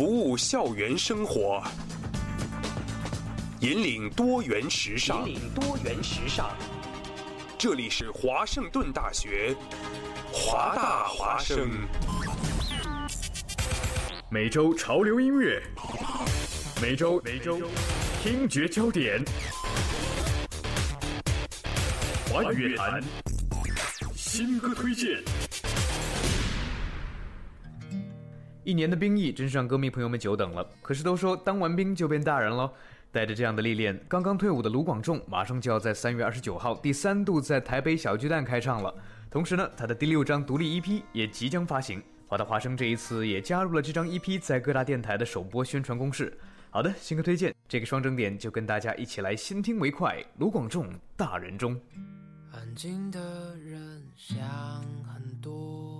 服务校园生活，引领多元时尚。引领多元时尚。这里是华盛顿大学，华大华生。每周潮流音乐，每周每周听觉焦点，华语乐坛新歌推荐。一年的兵役真是让歌迷朋友们久等了。可是都说当完兵就变大人喽，带着这样的历练，刚刚退伍的卢广仲马上就要在三月二十九号第三度在台北小巨蛋开唱了。同时呢，他的第六张独立 EP 也即将发行。华大华生这一次也加入了这张 EP 在各大电台的首播宣传攻势。好的，新歌推荐，这个双整点就跟大家一起来先听为快。卢广仲《大人中》。安静的人想很多，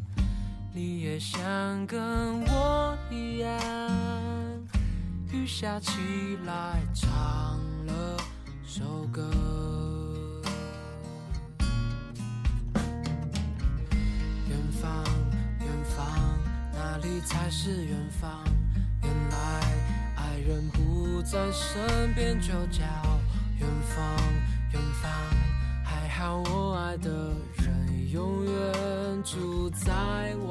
你也想跟我一样，雨下起来唱了首歌。远方，远方，哪里才是远方？原来爱人不在身边，就叫远方，远方。还好我爱的人永远住在我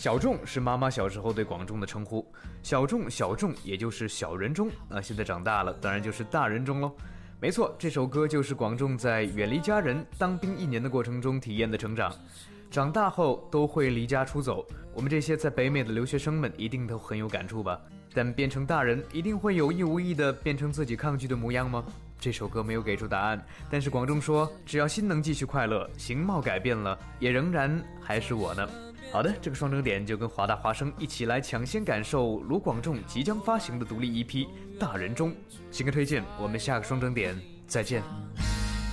小众是妈妈小时候对广众的称呼，小众小众也就是小人中，那现在长大了，当然就是大人中喽。没错，这首歌就是广众在远离家人、当兵一年的过程中体验的成长。长大后都会离家出走，我们这些在北美的留学生们一定都很有感触吧？但变成大人，一定会有意无意的变成自己抗拒的模样吗？这首歌没有给出答案，但是广众说，只要心能继续快乐，形貌改变了，也仍然还是我呢。好的，这个双整点就跟华大华生一起来抢先感受卢广仲即将发行的独立 EP《大人中》新歌推荐。我们下个双整点再见。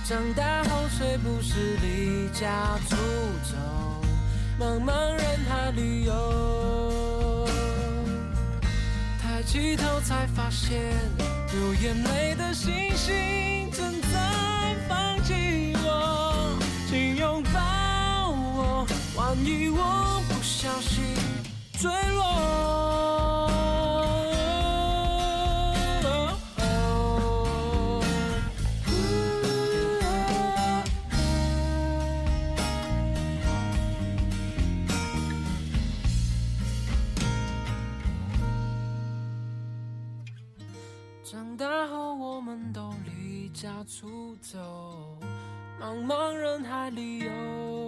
长大后谁不是离家出走，茫茫人海里游。抬起头才发现，流眼泪的星星正在放弃万一我不小心坠落。长大后，我们都离家出走，茫茫人海里游。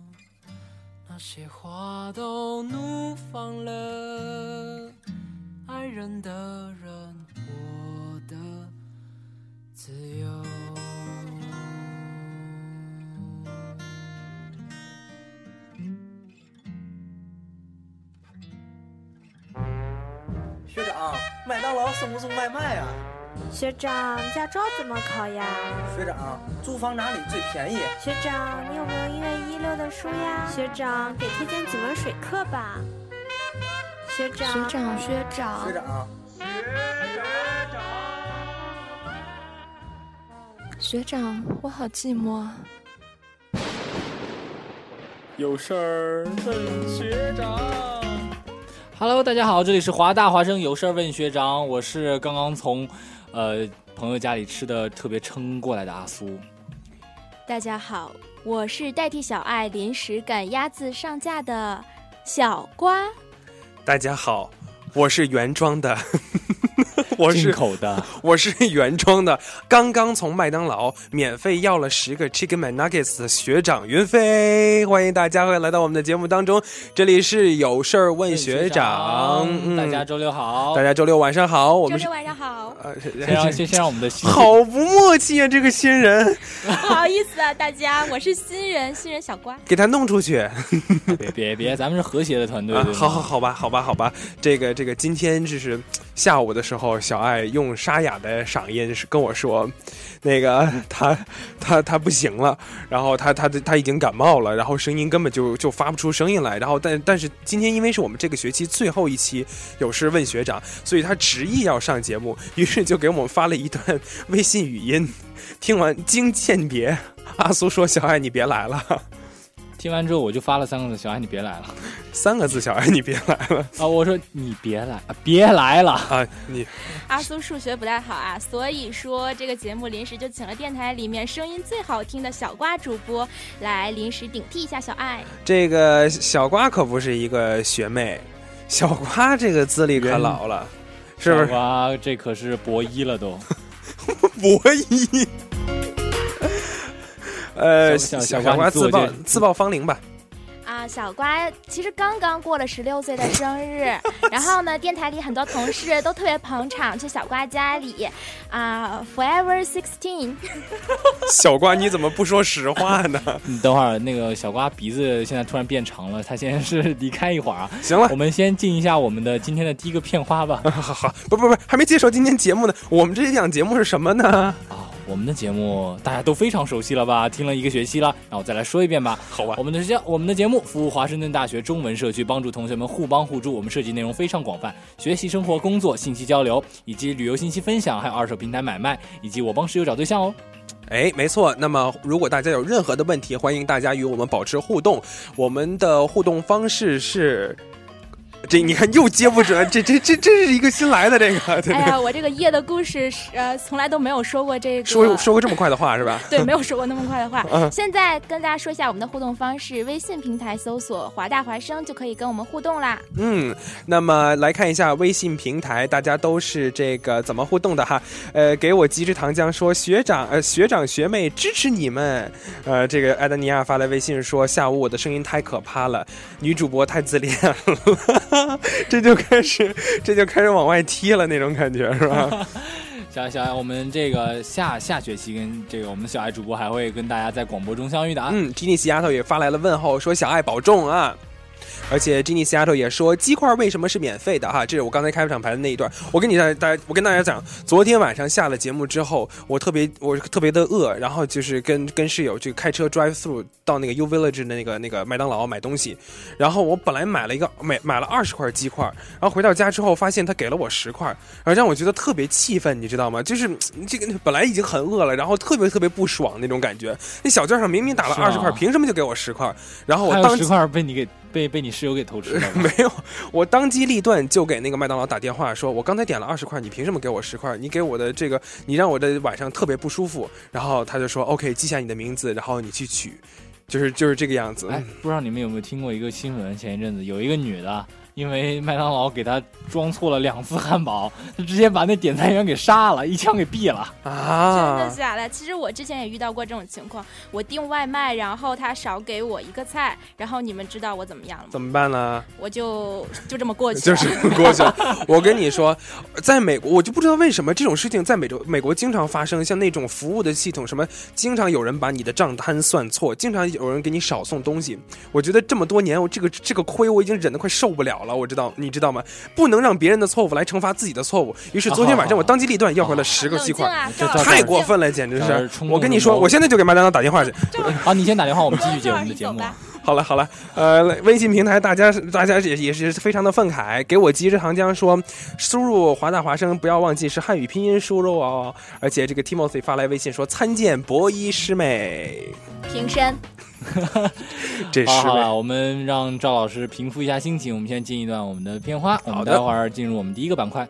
那些花都怒放了，爱人的人活得自由。学长，麦当劳送不送外卖啊？学长，驾照怎么考呀？学长，租房哪里最便宜？学长，你有没有一月一六的书呀？学长，给推荐几门水课吧。学长，学长，学长，学长，学长，我好寂寞啊。有事儿问学长。Hello，大家好，这里是华大华生有事儿问学长，我是刚刚从，呃，朋友家里吃的特别撑过来的阿苏。大家好，我是代替小爱临时赶鸭子上架的小瓜。大家好，我是原装的。我是进口的，我是原装的。刚刚从麦当劳免费要了十个 Chicken McNuggets 的学长云飞，欢迎大家会来到我们的节目当中。这里是有事儿问学长，嗯、大家周六好，大家周六晚上好，我们周六晚上好。呃，先让先先让我们的 好不默契啊，这个新人，不好意思啊，大家，我是新人，新人小瓜，给他弄出去。别别别，咱们是和谐的团队。啊、好好好吧，好吧好吧，这个这个今天就是下午的时候。小爱用沙哑的嗓音是跟我说，那个 他他他不行了，然后他他他已经感冒了，然后声音根本就就发不出声音来，然后但但是今天因为是我们这个学期最后一期有事问学长，所以他执意要上节目，于是就给我们发了一段微信语音，听完经鉴别，阿苏说小爱你别来了。听完之后，我就发了三个字：“小爱，你别来了。”三个字：“小爱，你别来了。”啊，我说你别来，别来了啊！你阿苏数学不太好啊，所以说这个节目临时就请了电台里面声音最好听的小瓜主播来临时顶替一下小爱。这个小瓜可不是一个学妹，小瓜这个资历可老了，是不是？小瓜这可是博一了都，博一。呃，小小瓜自报自报芳龄吧。啊，小瓜其实刚刚过了十六岁的生日，然后呢，电台里很多同事都特别捧场，去小瓜家里啊，Forever Sixteen。小瓜，你怎么不说实话呢？你等会儿，那个小瓜鼻子现在突然变长了，他先是离开一会儿啊。行了，我们先进一下我们的今天的第一个片花吧。好好，不不不，还没介绍今天节目呢。我们这一档节目是什么呢？啊。我们的节目大家都非常熟悉了吧？听了一个学期了，那我再来说一遍吧。好吧，我们的节我们的节目服务华盛顿大学中文社区，帮助同学们互帮互助。我们涉及内容非常广泛，学习、生活、工作、信息交流，以及旅游信息分享，还有二手平台买卖，以及我帮室友找对象哦。哎，没错。那么，如果大家有任何的问题，欢迎大家与我们保持互动。我们的互动方式是。这你看又接不准，这这这这是一个新来的这个。哎呀，我这个夜的故事是呃，从来都没有说过这个。说说过这么快的话是吧？对，没有说过那么快的话。现在跟大家说一下我们的互动方式：微信平台搜索“华大华生”就可以跟我们互动啦。嗯，那么来看一下微信平台，大家都是这个怎么互动的哈？呃，给我鸡汁糖浆说学长呃学长学妹支持你们。呃，这个艾德尼亚发来微信说下午我的声音太可怕了，女主播太自恋了。这就开始，这就开始往外踢了那种感觉，是吧？小小爱，我们这个下下学期跟这个我们的小爱主播还会跟大家在广播中相遇的啊。嗯，吉尼西丫头也发来了问候，说小爱保重啊。而且，Jenny Seattle 也说鸡块为什么是免费的哈？这是我刚才开场排的那一段。我跟你大大家，我跟大家讲，昨天晚上下了节目之后，我特别我特别的饿，然后就是跟跟室友去开车 drive through 到那个 U Village 的那个那个麦当劳买东西。然后我本来买了一个买买了二十块鸡块，然后回到家之后发现他给了我十块，然后让我觉得特别气愤，你知道吗？就是这个本来已经很饿了，然后特别特别不爽那种感觉。那小券上明明打了二十块，凭什么就给我十块？然后我当十块被你给。被被你室友给偷吃了？没有，我当机立断就给那个麦当劳打电话，说我刚才点了二十块，你凭什么给我十块？你给我的这个，你让我的晚上特别不舒服。然后他就说 OK，记下你的名字，然后你去取，就是就是这个样子。哎，不知道你们有没有听过一个新闻？前一阵子有一个女的。因为麦当劳给他装错了两次汉堡，他直接把那点餐员给杀了，一枪给毙了啊！真的假的？其实我之前也遇到过这种情况，我订外卖，然后他少给我一个菜，然后你们知道我怎么样了吗？怎么办呢？我就就这么过去，就是过去。我跟你说，在美国，我就不知道为什么这种事情在美洲、美国经常发生，像那种服务的系统，什么经常有人把你的账单算错，经常有人给你少送东西。我觉得这么多年，我这个这个亏我已经忍得快受不了。了，我知道，你知道吗？不能让别人的错误来惩罚自己的错误。于是昨天晚上我当机立断要回了十个鸡块，太过分了，简直是！我跟你说，我现在就给麦当劳打电话去。好，你先打电话，我们继续接我们的节目。好了好了，呃，微信平台大家大家也也是非常的愤慨，给我急着糖浆说，输入华大华生不要忘记是汉语拼音输入哦。而且这个 Timothy 发来微信说参见博一师妹，平身。这师妹，好了，我们让赵老师平复一下心情，我们先进一段我们的片花，我们待会儿进入我们第一个板块。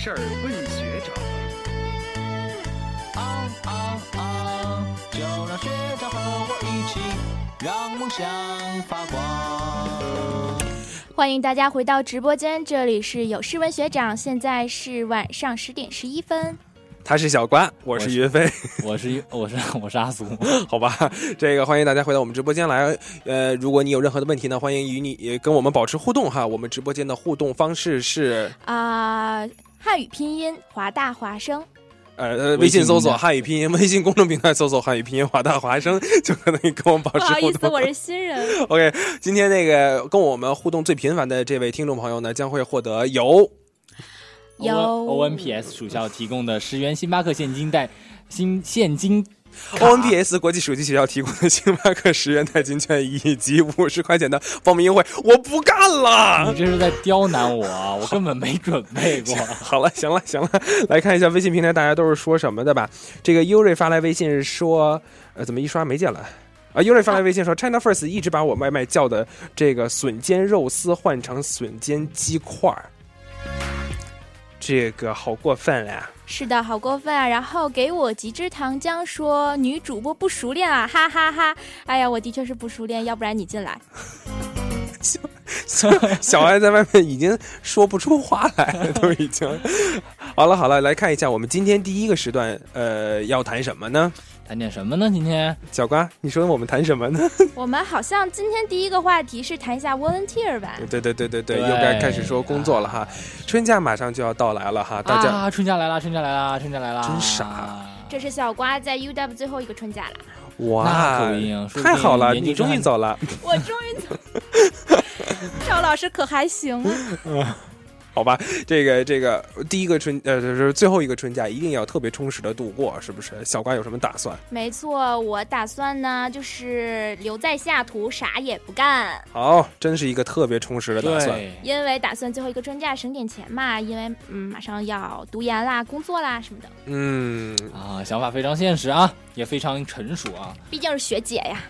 事儿问学长。啊啊啊！就让学长和我一起，让梦想发光。欢迎大家回到直播间，这里是有诗文学长，现在是晚上十点十一分。他是小关，我是云飞，我是我是我是阿苏，好吧，这个欢迎大家回到我们直播间来。呃，如果你有任何的问题呢，欢迎与你跟我们保持互动哈。我们直播间的互动方式是啊、汉语拼音华大华生。呃，微信搜索汉语拼音，微信公众平台搜索汉语拼音华大华生，就可能跟我们保持互动。不好意思，我是新人。OK，今天那个跟我们互动最频繁的这位听众朋友呢，将会获得由由 ONPS 属校提供的十元星巴克现金贷新现金。ONPS 国际手机学校提供的星巴克十元代金券以及五十块钱的报名优惠，我不干了！你这是在刁难我啊！我根本没准备过。好了，行了，行了，来看一下微信平台大家都是说什么的吧。这个优瑞发来微信说，呃，怎么一刷没见了？啊，优瑞发来微信说，China First 一直把我外卖叫的这个笋尖肉丝换成笋尖鸡块儿，这个好过分呀！是的，好过分啊！然后给我几支糖浆说女主播不熟练啊，哈哈哈哎呀，我的确是不熟练，要不然你进来。小小爱在外面已经说不出话来了，都已经。好了好了，来看一下我们今天第一个时段，呃，要谈什么呢？谈点什么呢？今天小瓜，你说我们谈什么呢？我们好像今天第一个话题是谈一下 volunteer 吧？对对对对对，对又该开始说工作了哈。春假马上就要到来了哈，大家、啊，春假来了，春假来了，春假来了，真傻。这是小瓜在 UW 最后一个春假了。哇，太好了，你 终于走了。我终于走，赵老师可还行啊？好吧，这个这个第一个春呃，就是最后一个春假，一定要特别充实的度过，是不是？小瓜有什么打算？没错，我打算呢，就是留在下图，啥也不干。好，真是一个特别充实的打算。因为打算最后一个春假省点钱嘛，因为嗯，马上要读研啦、工作啦什么的。嗯啊，想法非常现实啊，也非常成熟啊。毕竟是学姐呀。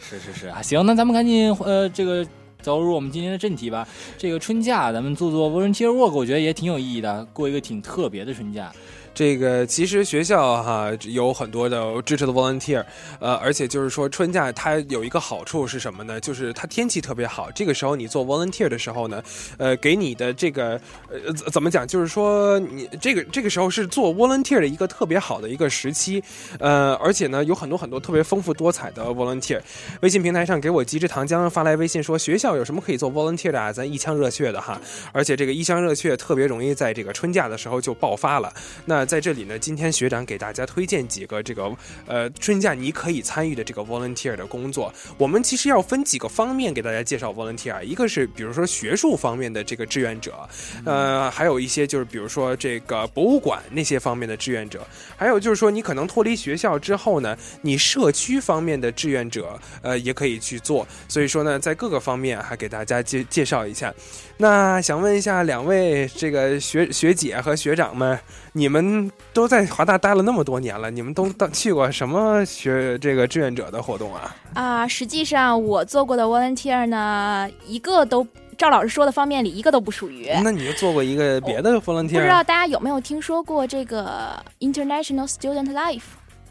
是是是啊，行，那咱们赶紧呃这个。走入我们今天的正题吧。这个春假，咱们做做 volunteer work，我觉得也挺有意义的，过一个挺特别的春假。这个其实学校哈有很多的支持的 volunteer，呃，而且就是说春假它有一个好处是什么呢？就是它天气特别好，这个时候你做 volunteer 的时候呢，呃，给你的这个呃怎么讲？就是说你这个这个时候是做 volunteer 的一个特别好的一个时期，呃，而且呢有很多很多特别丰富多彩的 volunteer。微信平台上给我极致糖浆发来微信说学校有什么可以做 volunteer 的啊？咱一腔热血的哈，而且这个一腔热血特别容易在这个春假的时候就爆发了。那在这里呢，今天学长给大家推荐几个这个呃春假你可以参与的这个 volunteer 的工作。我们其实要分几个方面给大家介绍 volunteer，一个是比如说学术方面的这个志愿者，呃，还有一些就是比如说这个博物馆那些方面的志愿者，还有就是说你可能脱离学校之后呢，你社区方面的志愿者呃也可以去做。所以说呢，在各个方面还给大家介介绍一下。那想问一下两位这个学学姐和学长们，你们都在华大待了那么多年了，你们都到去过什么学这个志愿者的活动啊？啊，实际上我做过的 volunteer 呢，一个都赵老师说的方面里一个都不属于。那你就做过一个别的 volunteer？不知道大家有没有听说过这个 International Student Life？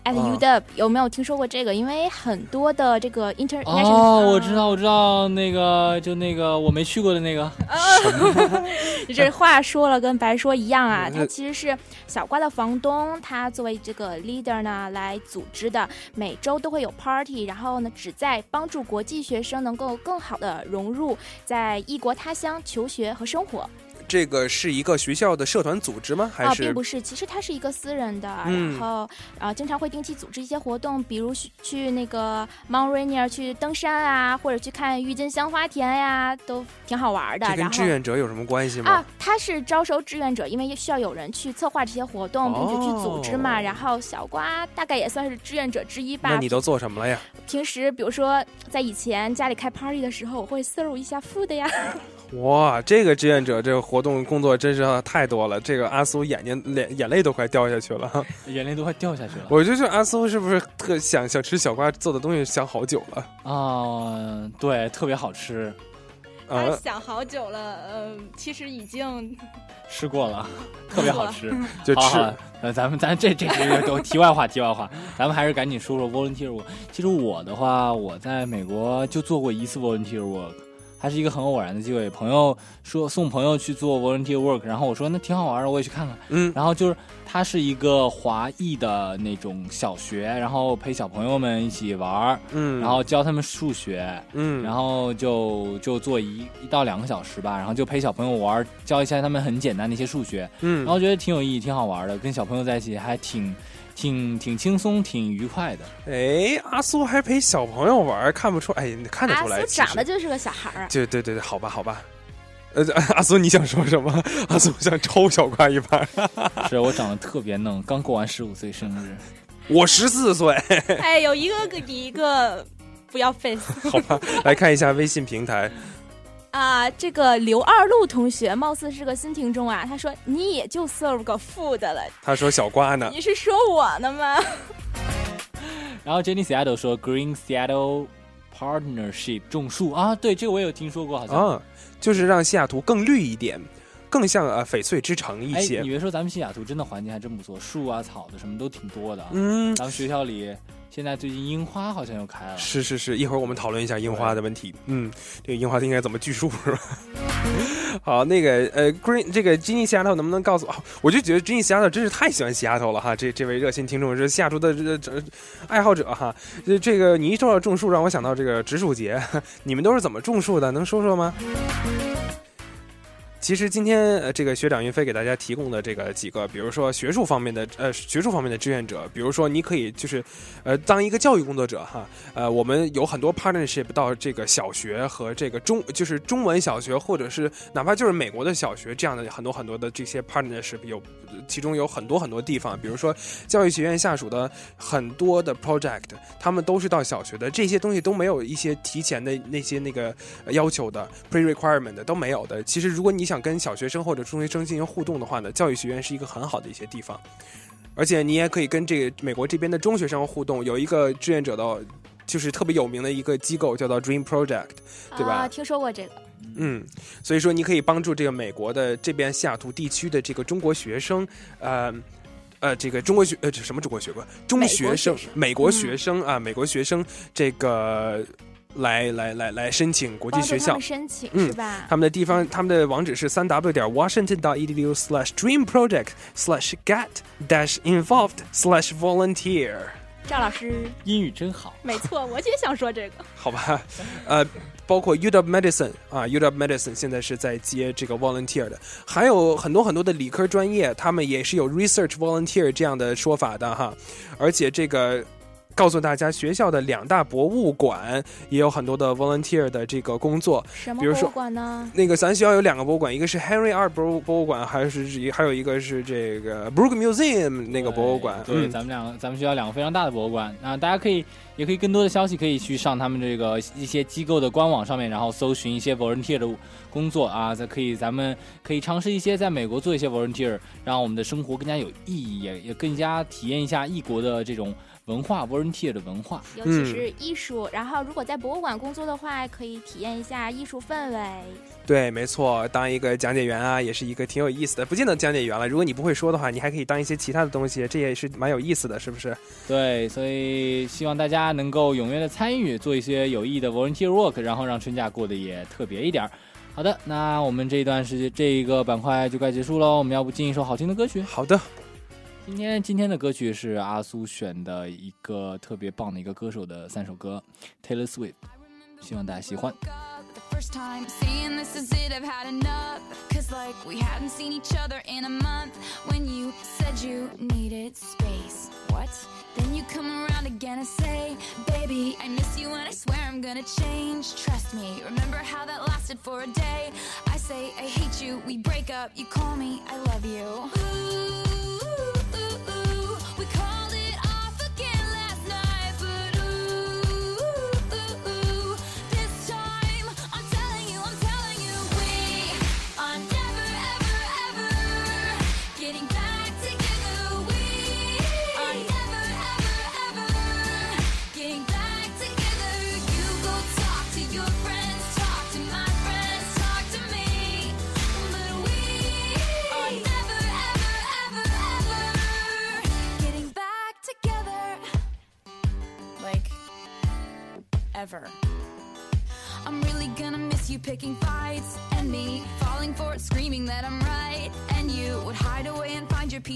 At 啊 UW，、有没有听说过这个？因为很多的这个 international，、哦，我知道，我知道，那个就那个我没去过的那个，这话说了跟白说一样啊，嗯 它其实是小瓜的房东，他作为这个 leader 呢来组织的，每周都会有 party，然后呢旨在帮助国际学生能够更好的融入在异国他乡求学和生活。这个是一个学校的社团组织吗？还啊，是、并不是，其实它是一个私人的，嗯然后呃，经常会定期组织一些活动，比如去去那个 Mount Rainier 去登山啊，或者去看郁金香花田呀，都挺好玩的。这跟志愿者有什么关系吗？啊，他是招收志愿者，因为需要有人去策划这些活动，并且去组织嘛。哦然后小瓜大概也算是志愿者之一吧。那你都做什么了呀？平时比如说在以前家里开 party 的时候，我会 serve 一下 food 呀。哇，这个志愿者这个活动工作真是太多了，这个阿苏眼睛脸眼泪都快掉下去了。眼泪都快掉下去了。我就说阿苏是不是特想想吃小瓜做的东西想好久了？啊、对，特别好吃，啊，想好久了，呃，其实已经 吃过了，特别好吃，就吃好好呃，咱们咱这这这都题外话，题外话，咱们还是赶紧说说 volunteer work。其实我的话，我在美国就做过一次 volunteer work，还是一个很偶然的机会。朋友说送朋友去做 volunteer work，然后我说那挺好玩的，我也去看看。嗯，然后就是它是一个华裔的那种小学，然后陪小朋友们一起玩，嗯然后教他们数学，嗯然后就就做一一到两个小时吧，然后就陪小朋友玩，教一下他们很简单的一些数学，嗯然后觉得挺有意义，挺好玩的，跟小朋友在一起还挺挺挺轻松，挺愉快的。哎，阿苏还陪小朋友玩，看不出，哎，看得出来，苏长得就是个小孩儿啊。对对对对，好吧好吧。呃，阿苏你想说什么？阿苏想抽小瓜一般。是我长得特别嫩，刚过完十五岁生日。我十四岁，哎，有一个比一个不要 face 好吧，来看一下微信平台。啊，这个刘二路同学貌似是个新听众啊，他说你也就 serve 个 food 了，他说小瓜呢？你是说我呢吗？然后 Jenny Seattle 说 Green Seattle Partnership 种树啊，对，这个我有听说过，好像。啊，就是让西雅图更绿一点，更像呃翡翠之城一哎，些你。别说，咱们西雅图真的环境还真不错，树啊、草的什么都挺多的啊。嗯咱们学校里现在最近樱花好像又开了。是是是，一会儿我们讨论一下樱花的问题。嗯，这个樱花应该怎么锯树是吧？好，那个呃，Green 这个 Jenny Seattle 能不能告诉我？我就觉得 Jenny Seattle 真是太喜欢西丫头了哈！这这位热心听众是西雅图的这这爱好者哈。这这个你一说到种树，让我想到这个植树节，你们都是怎么种树的？能说说吗？其实今天呃，这个学长云飞给大家提供的这个几个，比如说学术方面的呃学术方面的志愿者，比如说你可以就是呃当一个教育工作者哈，呃我们有很多 partnership 到这个小学和这个中就是中文小学，或者是哪怕就是美国的小学这样的很多很多的这些 partnership 有，其中有很多很多地方，比如说教育学院下属的很多的 project，他们都是到小学的，这些东西都没有一些提前的那些那个要求的 pre requirement 的都没有的。其实如果你想跟小学生或者中学生进行互动的话呢，教育学院是一个很好的一些地方，而且你也可以跟这个美国这边的中学生互动。有一个志愿者的，就是特别有名的一个机构叫做 Dream Project，对吧？啊，听说过这个。嗯，所以说你可以帮助这个美国的这边西雅图地区的这个中国学生，呃。呃，这个中国学呃，这什么中国学生？中学生，美国学生啊，美国学生这个来来来来申请国际学校申请、嗯是吧？他们的地方，他们的网址是三 w 点 washington dot edu slash dream project slash get dash involved slash volunteer。赵老师，英语真好。没错，我也想说这个。好吧，呃，包括 UW Medicine 啊，UW Medicine 现在是在接这个 volunteer 的，还有很多很多的理科专业，他们也是有 research volunteer 这样的说法的哈，而且这个。告诉大家，学校的两大博物馆也有很多的 volunteer 的这个工作，比如说什么博物馆呢？那个咱学校有两个博物馆，一个是 Henry R 博物博物馆，还是还有一个是这个 Brook Museum 那个博物馆。对，嗯咱们两个，咱们学校两个非常大的博物馆啊，大家可以也可以更多的消息可以去上他们这个一些机构的官网上面，然后搜寻一些 volunteer 的工作啊，再可以咱们可以尝试一些在美国做一些 volunteer，让我们的生活更加有意义，也也更加体验一下异国的这种文化 volunteer 的文化，尤其是艺术。然后，如果在博物馆工作的话，可以体验一下艺术氛围。对，没错，当一个讲解员啊，也是一个挺有意思的。不见得讲解员了，如果你不会说的话，你还可以当一些其他的东西，这也是蛮有意思的，是不是？对，所以希望大家能够踊跃的参与，做一些有意义的 volunteer work，然后让春假过得也特别一点儿。好的，那我们这一段时间这一个板块就该结束喽。我们要不进一首好听的歌曲？好的。今天今天的歌曲是阿苏选的一个特别棒的一个歌手的三首歌，Taylor Swift，希望大家喜欢。 first time saying this is it, I've had enough. Cause like we hadn't seen each other in a month. When you said you needed space. What? Then you come around again and say, Baby, I miss you and I swear I'm gonna change. Trust me, remember how that lasted for a day? I say, I hate you, we break up, you call me, I love you. Ooh, ooh,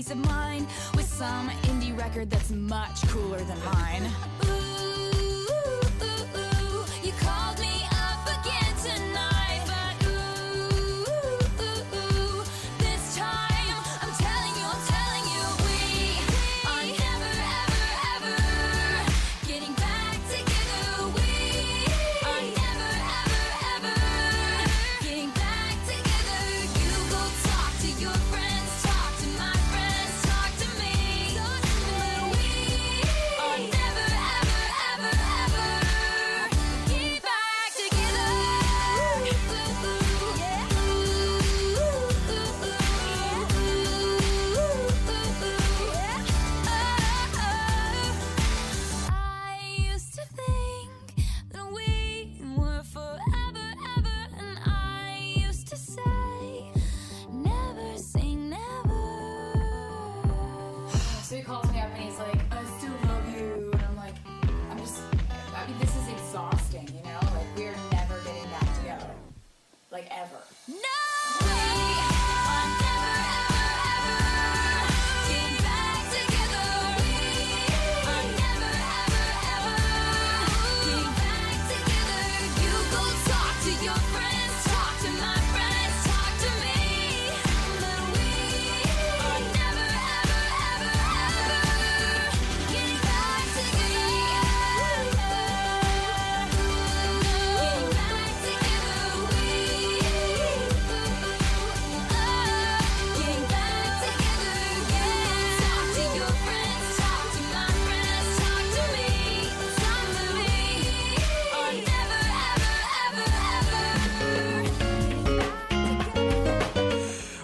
Peace of mind with some indie record that's much cooler than mine.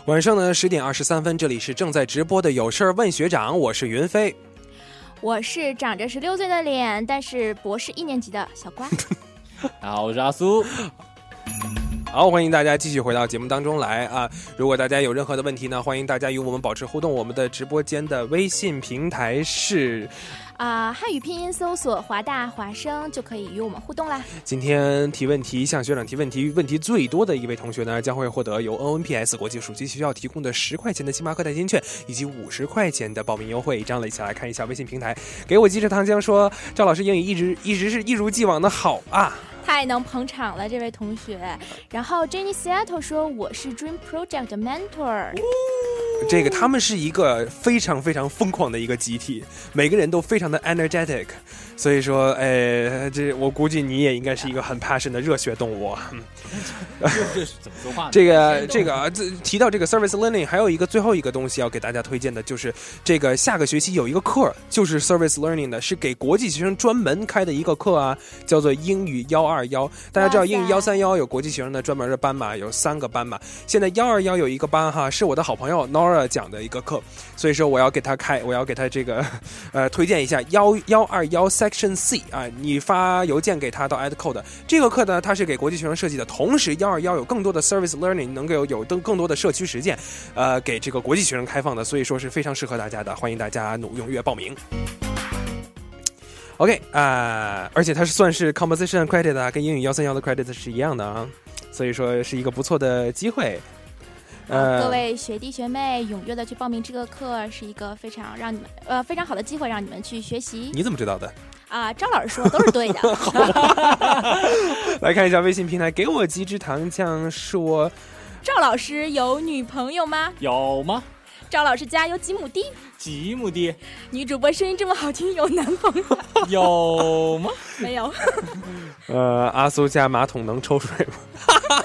晚上呢十点二十三分，这里是正在直播的有事儿问学长，我是云飞。我是长着十六岁的脸，但是博士一年级的小瓜。大 家好，我是阿苏。好，欢迎大家继续回到节目当中来啊！如果大家有任何的问题呢，欢迎大家与我们保持互动。我们的直播间的微信平台是啊、汉语拼音搜索华大华生就可以与我们互动啦。今天提问题向学长提问题，问题最多的一位同学呢，将会获得由 NNPS 国际暑期学校提供的十块钱的星巴克代金券，以及五十块钱的报名优惠。这样了，一起来看一下微信平台。给我鸡翅糖浆说，赵老师英语一直一直是一如既往的好啊。太能捧场了，这位同学。然后 Jenny Seattle 说我是 Dream Project mentor。这个他们是一个非常非常疯狂的一个集体，每个人都非常的 energetic，所以说，哎，这我估计你也应该是一个很 passion 的热血动物。嗯 这是怎么说话呢？这个这个啊，这提到这个 service learning，还有一个最后一个东西要给大家推荐的，就是这个下个学期有一个课，就是 service learning 的，是给国际学生专门开的一个课啊，叫做英语幺二幺。大家知道英语幺三幺有国际学生的专门的班嘛，有三个班嘛。现在幺二幺有一个班哈，是我的好朋友 Nora 讲的一个课，所以说我要给他开，我要给他这个呃推荐一下幺幺二幺 Section C 啊，你发邮件给他到 AdCode 这个课呢，它是给国际学生设计的，同时幺二幺有更多的 Service Learning 能够有更更多的社区实践，呃，给这个国际学生开放的，所以说是非常适合大家的，欢迎大家努踊跃报名。OK 啊、而且它是算是 composition credit 啊，跟英语幺三幺的 credit 是一样的啊，所以说是一个不错的机会。呃，各位学弟学妹踊跃的去报名这个课，是一个非常让你们呃非常好的机会，让你们去学习你怎么知道的？啊。张老师说都是对的。来看一下微信平台，给我几支糖浆说，赵老师有女朋友吗？有吗？赵老师家有几亩地？几亩地？女主播声音这么好听，有男朋友吗？有吗？没有。呃，阿苏家马桶能抽水吗？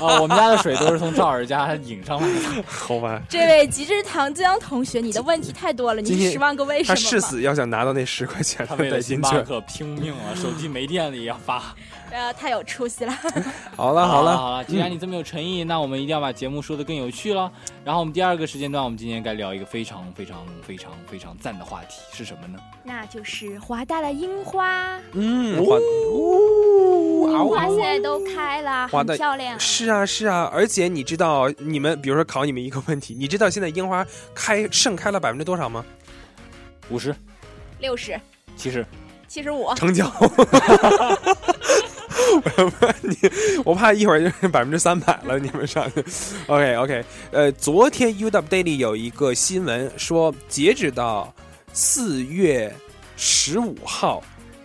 啊，我们家的水都是从赵老师家引上来的。好吧，这位极致糖浆同学，你的问题太多了，你是十万个为什么吗？誓死要想拿到那十块钱他为了代金券。星巴克拼命啊，手机没电了也要发。呃，太有出息了。好了好了好了，既然你这么有诚意，那我们一定要把节目说的更有趣了。然后我们第二个时间段，我们今天该聊一个非常非常非常非常赞的话题是什么呢？那就是华大的樱花，嗯，华樱花现在都开了，很华的漂亮。是啊是啊，而且你知道，你们比如说考你们一个问题，你知道现在樱花开盛开了百分之多少吗？五十、六十、七十，七十五，成交。你，我怕一会儿就百分之三百了，你们上去。OK OK，呃，昨天 UW Daily 有一个新闻说，截止到四月十五号。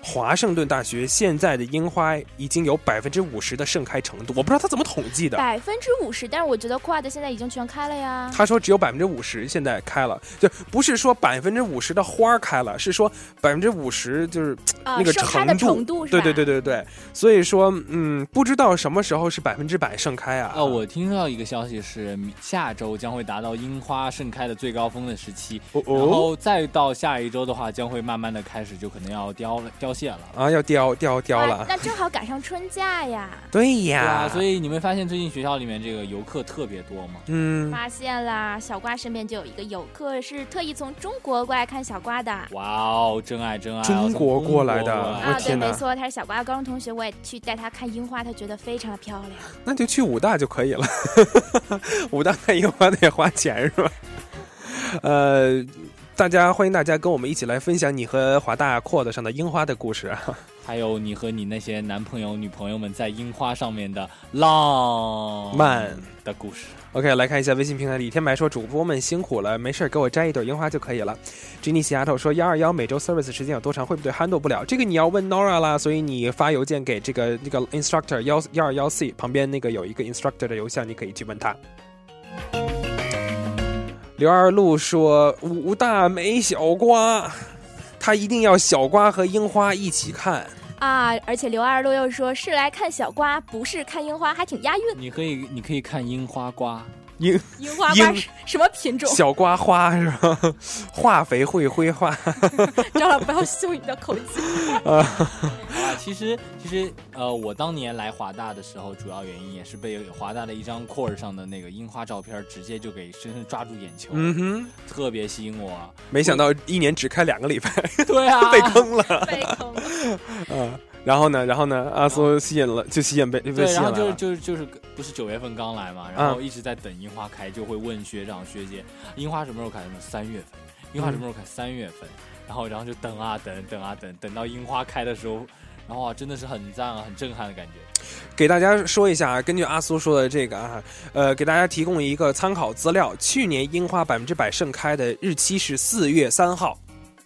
华盛顿大学现在的樱花已经有百分之五十的盛开程度，我不知道他怎么统计的。百分之五十，但是我觉得 quad 现在已经全开了呀。他说只有百分之五十现在开了，就不是说百分之五十的花开了，是说百分之五十就是呃那个盛开的程程度是吧对对对对对，所以说嗯，不知道什么时候是百分之百盛开啊。呃，我听到一个消息是，下周将会达到樱花盛开的最高峰的时期，哦然后再到下一周的话，将会慢慢的开始就可能要凋了凋谢了。啊，要凋凋凋哇了。那正好赶上春假呀。对 对呀，啊，所以你们发现最近学校里面这个游客特别多吗？嗯，发现啦，小瓜身边就有一个游客，是特意从中国过来看小瓜的。哇哦，真爱真爱！中国过来的啊，对，没错，他是小瓜的高中同学，我也去带他看樱花，他觉得非常的漂亮。那就去武大就可以了。武大看樱花得花钱是吧？呃，大家欢迎大家跟我们一起来分享你和华大 Quad 上的樱花的故事啊。还有你和你那些男朋友、女朋友们在樱花上面的浪漫的故事。OK，来看一下微信平台李，天白说主播们辛苦了，没事给我摘一朵樱花就可以了。Jenny 西丫头说幺二幺每周 service 时间有多长，会不会 handle 不了？这个你要问 Nora 啦，所以你发邮件给这个那个 instructor 幺幺二幺 C 旁边那个有一个 instructor 的邮箱，你可以去问他。刘二路说武大没小瓜，他一定要小瓜和樱花一起看。啊，而且刘二路又说是来看小瓜，不是看樱花，还挺押韵。你可以，你可以看樱花瓜，樱樱花瓜樱是什么品种？小瓜花是吧？化肥会挥发。张老不要秀你的口技。其实其实呃，我当年来华大的时候，主要原因也是被华大的一张 core 上的那个樱花照片直接就给深深抓住眼球，嗯哼，特别吸引我。没想到一年只开两个礼拜，对啊，被坑了。被坑了。嗯，然后呢，然后呢，阿苏吸引了，就吸引被被对，吸引然后就是。就是就是不是九月份刚来嘛，然后一直在等樱花开，就会问学长学姐，樱花什么时候开？三月份，樱花什么时候开？三月份。然后然后就等啊等，等啊等，等到樱花开的时候，然后啊真的是很赞啊，很震撼的感觉。给大家说一下啊，根据阿苏说的这个啊，呃，给大家提供一个参考资料。去年樱花百分之百盛开的日期是四月三号，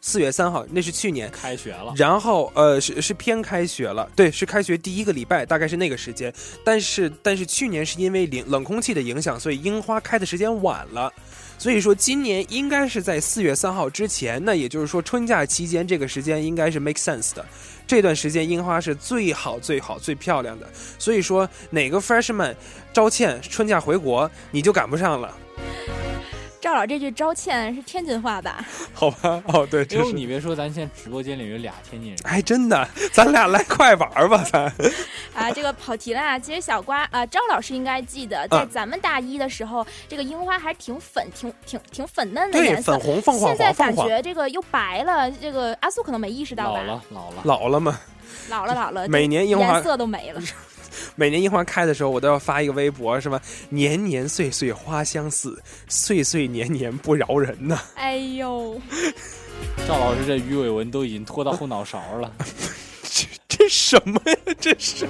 四月三号，那是去年。开学了，然后呃是是偏开学了，对，是开学第一个礼拜，大概是那个时间。但是但是去年是因为冷冷空气的影响，所以樱花开的时间晚了。所以说今年应该是在四月三号之前，那也就是说春假期间这个时间应该是 make sense 的。这段时间樱花是最好、最好、最漂亮的。所以说哪个 freshman 招倩春假回国，你就赶不上了。赵老这句招歉是天津话吧？好吧，哦对，这哎呦，是你别说，咱现在直播间里有俩天津人。哎，真的，咱俩来快玩儿吧，咱。啊，这个跑题了啊！其实小瓜呃，赵老师应该记得，在啊咱们大一的时候，这个樱花还挺粉、挺挺挺粉嫩的对颜色，粉红凤凰现在感觉这个又白了，这个阿苏可能没意识到吧？老了，老了，老了吗，老了，老了，每年樱花颜色都没了。每年樱花开的时候，我都要发一个微博，什么年年岁岁花相似，岁岁年年不饶人呐。哎呦，赵老师这鱼尾纹都已经拖到后脑勺了。这这什么呀？这是。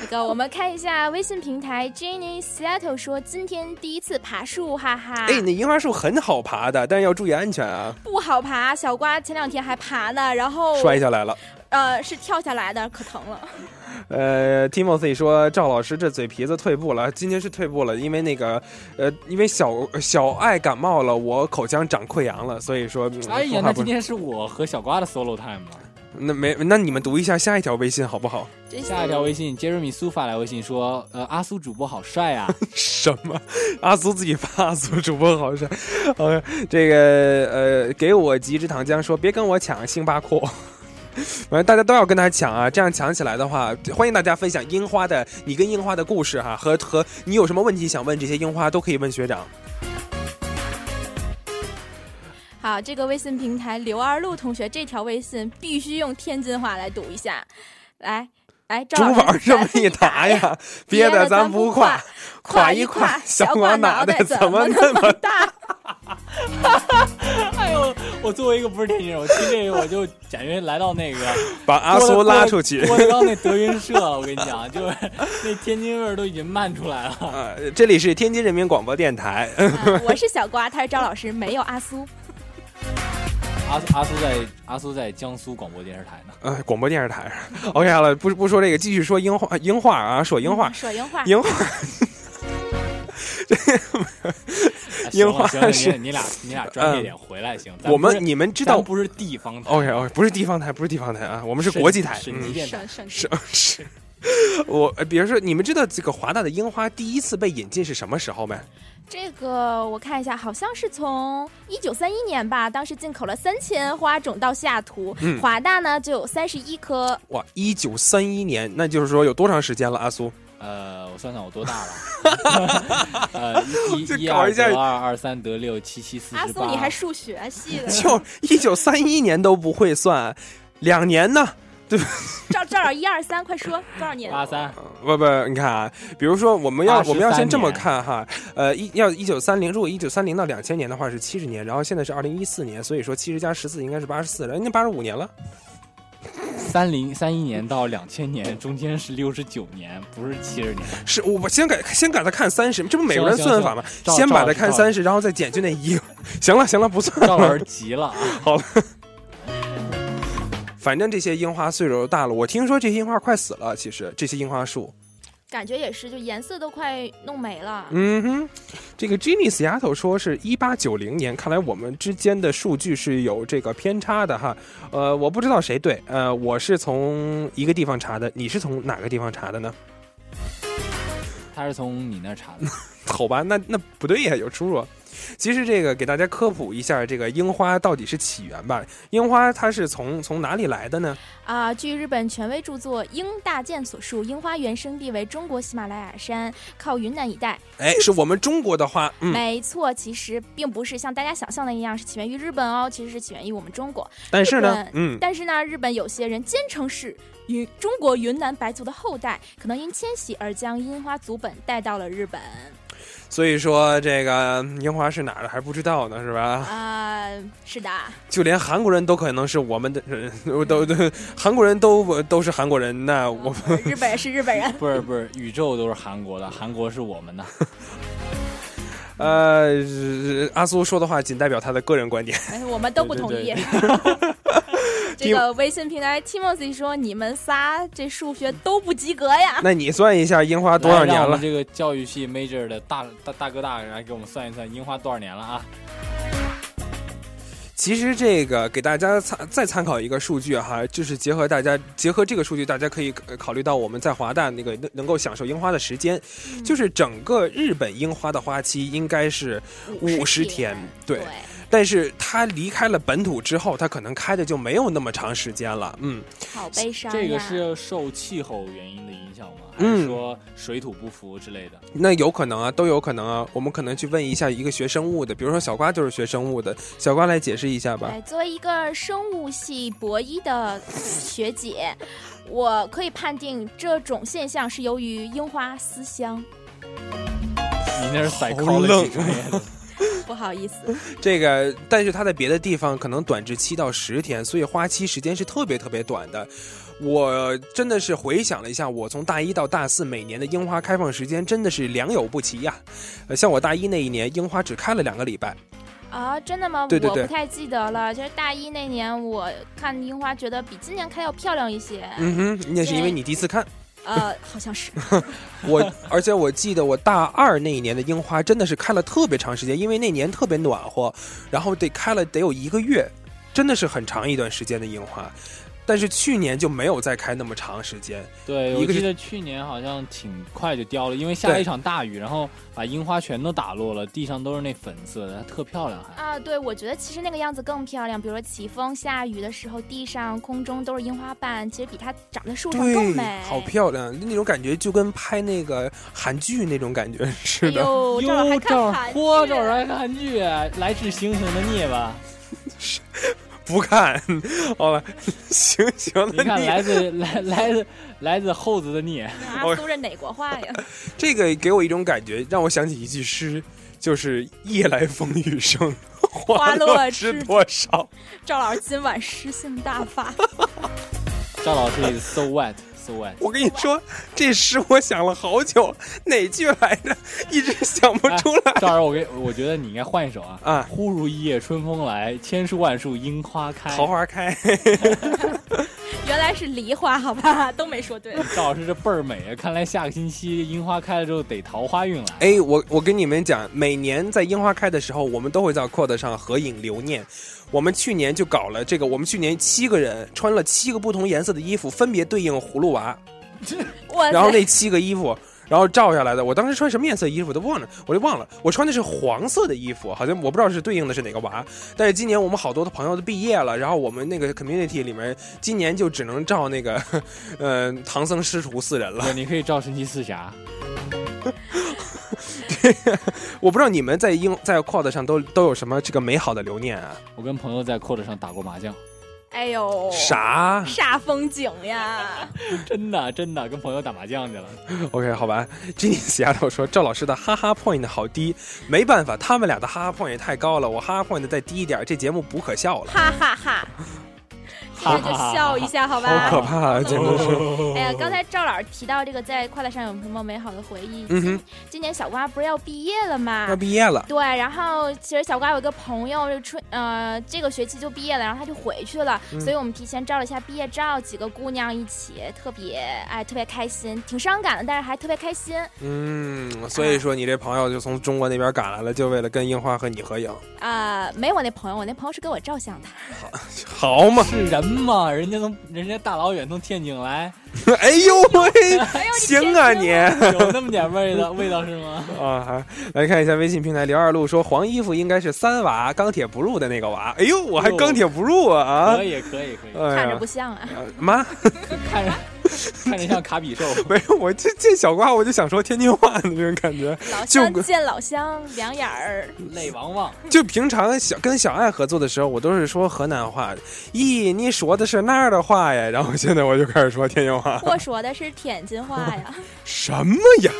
那个，我们看一下微信平台，Jenny Seattle 说今天第一次爬树，哈哈。哎，那樱花树很好爬的，但是要注意安全啊，不好爬，小瓜前两天还爬呢，然后摔下来了。呃，是跳下来的，可疼了。呃，Timothy 说赵老师这嘴皮子退步了，今天是退步了，因为那个，呃，因为小小爱感冒了，我口腔长溃疡了，所以说。嗯哎呀，那今天是我和小瓜的 solo time 了。那没，那你们读一下下一条微信好不好？下一条微信，杰瑞米苏发来微信说：“呃，阿苏主播好帅啊！什么？阿苏自己发阿苏主播好帅。呃，这个呃，给我极致糖浆说别跟我抢星巴克。反正大家都要跟他抢啊！这样抢起来的话，欢迎大家分享樱花的你跟樱花的故事哈，和和你有什么问题想问这些樱花都可以问学长。好，这个微信平台刘二路同学这条微信必须用天津话来读一下，来。来，竹赵老板这么一打呀，别的咱不夸，夸一夸，小瓜脑袋怎么那么大？哎呦，我作为一个不是天津人，我听这个我就感觉来到那个 把阿苏拉出去郭德纲那德云社了。我跟你讲，就是那天津味儿都已经漫出来了。呃，这里是天津人民广播电台。我是小瓜，他是张老师，没有阿苏。阿阿苏在阿苏在江苏广播电视台呢。呃，广播电视台。OK 好了，不不说这个，继续说英话英话啊，说樱花，说樱花，樱花。樱花是你你俩你俩专业点回来行。我们你们知道不是地方台 OK OK，不是地方台，不是地方台啊，我们是国际台，省级嗯电台省是是。我呃比如说，你们知道这个华大的樱花第一次被引进是什么时候没？这个我看一下，好像是从一九三一年吧，当时进口了三千花种到西雅图，嗯华大呢就有三十一颗。哇，一九三一年，那就是说有多长时间了？阿苏，呃，我算算我多大了？呃，一这 一一二搞一下得二，二三得六，七七四阿苏，十八。你还数学系的？就一九三一年都不会算，两年呢？对吧？赵赵老一二三，快说多少年？八三。不不，你看啊，比如说我们要我们要先这么看哈，呃，一要一九三零，如果一九三零到两千年的话是七十年，然后现在是二零一四年，所以说七十加十四应该是八十四，人家八十五年了。三零三一年到两千年中间是六十九年，不是七十年。是我先给先给他看三十，这不美国人算法吗？先把它看三十，然后再减去那一个。行了行了，不算了。赵老师急了啊！好了，反正这些樱花岁数都大了，我听说这些樱花快死了。其实这些樱花树，感觉也是，就颜色都快弄没了。嗯哼，这个 Jenny Seattle 说是一八九零年，看来我们之间的数据是有这个偏差的哈。呃，我不知道谁对，呃，我是从一个地方查的，你是从哪个地方查的呢？他是从你那查的。好吧，那那不对呀，有出入。其实这个给大家科普一下，这个樱花到底是起源吧？樱花它是从从哪里来的呢？啊，据日本权威著作《樱大剑》所述，樱花原生地为中国喜马拉雅山，靠云南一带。哎，是我们中国的花，嗯，没错，其实并不是像大家想象的一样是起源于日本哦，其实是起源于我们中国。但是呢嗯但是呢，日本有些人坚称是云中国云南白族的后代，可能因迁徙而将樱花族本带到了日本。所以说这个樱花是哪儿的还不知道呢，是吧？啊、是的，就连韩国人都可能是我们的人，都都韩国人都都是韩国人，那我们日本人是日本人。不是不是，宇宙都是韩国的，韩国是我们的。呃，阿苏说的话仅代表他的个人观点。哎，我们都不同意。对 这个微信平台 Timothy 说：“你们仨这数学都不及格呀。那你算一下樱花多少年了？这个教育系 major 的大大大哥大来给我们算一算樱花多少年了啊？其实这个给大家参再参考一个数据哈，就是结合大家结合这个数据，大家可以呃考虑到我们在华大那个能能够享受樱花的时间，就是整个日本樱花的花期应该是五十天，对。但是它离开了本土之后，它可能开的就没有那么长时间了。嗯，好悲伤这个是受气候原因的影响吗？还是说水土不服之类的？那有可能啊，都有可能啊。我们可能去问一下一个学生物的，比如说小瓜就是学生物的，小瓜来解释一下吧。对，作为一个生物系博一的学姐，我可以判定这种现象是由于樱花思乡。你那是 psychology 专业的。不好意思，这个，但是它在别的地方可能短至七到十天，所以花期时间是特别特别短的。我真的是回想了一下，我从大一到大四每年的樱花开放时间真的是良莠不齐呀。呃，像我大一那一年，樱花只开了两个礼拜。啊，真的吗？对对对，我不太记得了。就是大一那年，我看樱花觉得比今年开要漂亮一些。嗯哼，那是因为你第一次看。呃，好像是。我而且我记得我大二那一年的樱花真的是开了特别长时间，因为那年特别暖和，然后得开了得有一个月，真的是很长一段时间的樱花。但是去年就没有再开那么长时间。对，我记得去年好像挺快就凋了，因为下了一场大雨，然后把樱花全都打落了，地上都是那粉色的，特漂亮还。啊，对，我觉得其实那个样子更漂亮。比如说起风下雨的时候，地上空中都是樱花瓣，其实比它长在树上更美。好漂亮，那种感觉就跟拍那个韩剧那种感觉似的。哟，这还看韩剧？嚯，这还看韩剧？来自星星的你吧。不看，好了，行行的。你看，来自来来自来自猴子的你，阿苏是哪国话呀？这个给我一种感觉，让我想起一句诗，就是“夜来风雨声，花落知多少”。赵老师今晚诗性大发。赵老师，is so wet。我跟你说，这诗我想了好久，哪句来着？一直想不出来。赵儿，我给，我觉得你应该换一首啊！啊，忽如一夜春风来，千树万树樱花开，桃花开。原来是梨花，好吧，都没说对。赵老师这倍儿美啊！看来下个星期樱花开了之后得桃花运了。哎，我我跟你们讲，每年在樱花开的时候，我们都会在 quote 上合影留念。我们去年就搞了这个，我们去年七个人穿了七个不同颜色的衣服，分别对应葫芦娃，然后那七个衣服，然后照下来的。我当时穿什么颜色衣服都忘了，我就忘了，我穿的是黄色的衣服，好像我不知道是对应的是哪个娃。但是今年我们好多的朋友都毕业了，然后我们那个 community 里面，今年就只能照那个，呃，唐僧师徒四人了。你可以照神奇四侠。我不知道你们在英在 quad 上都都有什么这个美好的留念啊？我跟朋友在 quad 上打过麻将。哎呦，啥啥风景呀？真的真的跟朋友打麻将去了。OK，好吧。Jenny 西丫头说赵老师的哈哈 point 好低，没办法，他们俩的哈哈 point 也太高了，我哈哈 point 再低一点，这节目不可笑了。哈哈哈。听着就笑一下，好吧？好可怕啊，简直是！哎呀，刚才赵老师提到这个，在快乐上有什么美好的回忆？嗯哼，今年小瓜不是要毕业了吗？要毕业了。对，然后其实小瓜有一个朋友，就春呃这个学期就毕业了，然后他就回去了，所以我们提前照了一下毕业照，几个姑娘一起，特别哎特别开心，挺伤感的，但是还特别开心。嗯，所以说你这朋友就从中国那边赶来了，就为了跟樱花和你合影。啊，没我那朋友，我那朋友是给我照相的。好，好嘛，是人。嘛，人家从人家大老远从天津来，哎呦喂，行啊你，有那么点味道味道是吗？啊，来看一下微信平台，刘二路说黄衣服应该是三娃钢铁不入的那个娃，哎呦，我还钢铁不入啊啊，可以可以可以，看着不像啊，妈，看着。看着像卡比兽，没有我这见小瓜我就想说天津话的那种感觉。老乡见老乡，两眼儿 泪汪汪。就平常小跟小爱合作的时候，我都是说河南话。咦，你说的是哪儿的话呀？然后现在我就开始说天津话。我说的是天津话呀。什么呀？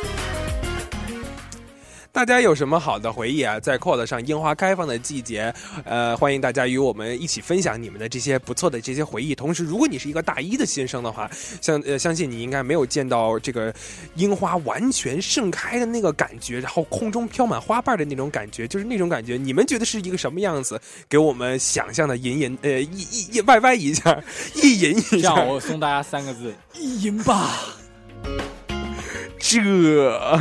大家有什么好的回忆啊？在 QOL 上樱花开放的季节，呃，欢迎大家与我们一起分享你们的这些不错的这些回忆。同时，如果你是一个大一的新生的话，相呃 相信你应该没有见到这个樱花完全盛开的那个感觉，然后空中飘满花瓣的那种感觉，就是那种感觉。你们觉得是一个什么样子？给我们想象的隐隐呃一一一歪歪一下，意淫一下。让我送大家三个字：意淫吧。这。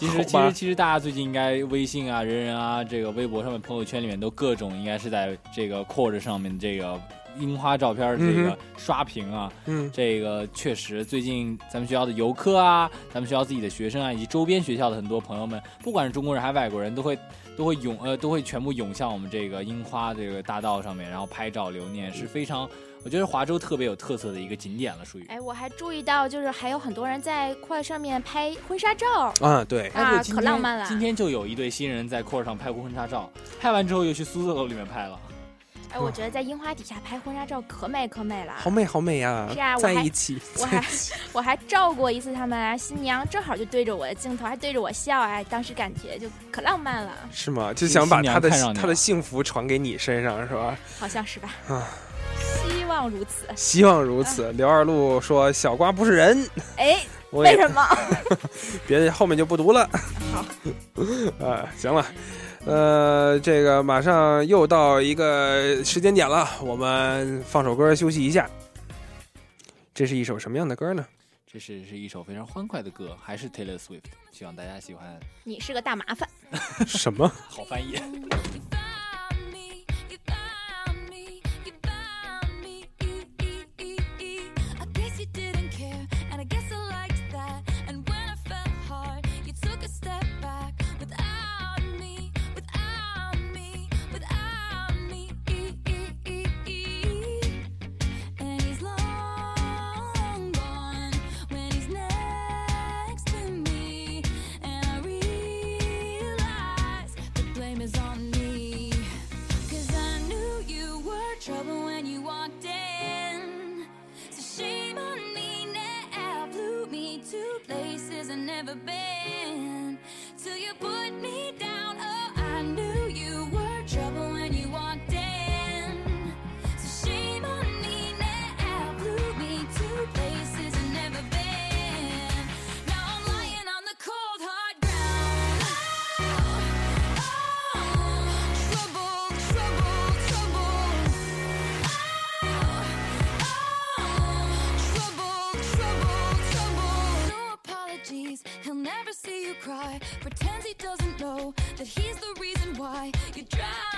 其实其实其实大家最近应该微信啊、人人啊、这个微博上面、朋友圈里面都各种应该是在这个 Cord 上面这个樱花照片儿这个刷屏啊，嗯，这个确实最近咱们学校的游客啊，咱们学校自己的学生啊，以及周边学校的很多朋友们，不管是中国人还是外国人，都会都会涌呃都会全部涌向我们这个樱花这个大道上面，然后拍照留念，是非常我觉得华州特别有特色的一个景点了，属于。哎，我还注意到，就是还有很多人在快上面拍婚纱照。啊，对，啊可浪漫了今天就有一对新人在 Cord 上拍过婚纱照，拍完之后又去苏州楼里面拍了。哎，我觉得在樱花底下拍婚纱照可美可美了。好美好美呀、是啊，在一起，我还 我还照过一次他们啊，新娘正好就对着我的镜头，还对着我笑，哎，当时感觉就可浪漫了，是吗？就想把他的他的幸福传给你身上，是吧？好像是吧？啊，希 望如此。希望如此。刘二路说：“小瓜不是人。哎，为什么？别后面就不读了。好，啊，行了，呃，这个马上又到一个时间点了，我们放首歌休息一下。这是一首什么样的歌呢？这是是一首非常欢快的歌，还是 Taylor Swift，希望大家喜欢。你是个大麻烦。什么？好翻译。Never been. Cry. Pretends he doesn't know that he's the reason why you're drowning,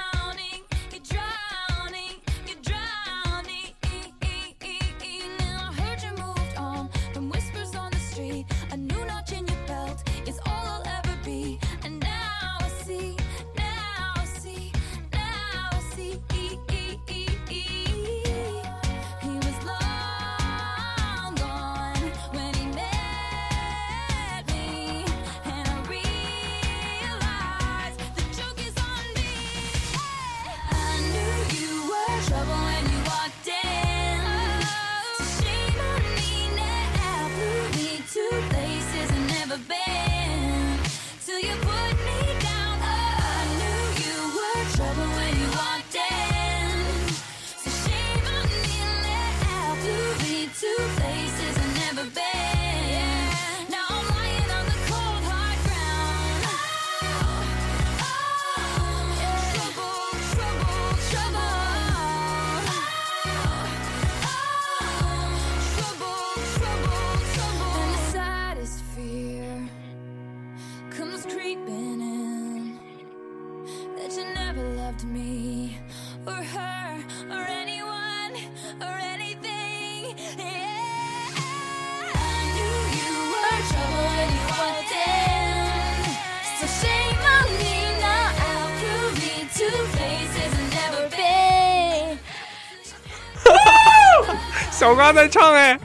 小瓜在唱哎。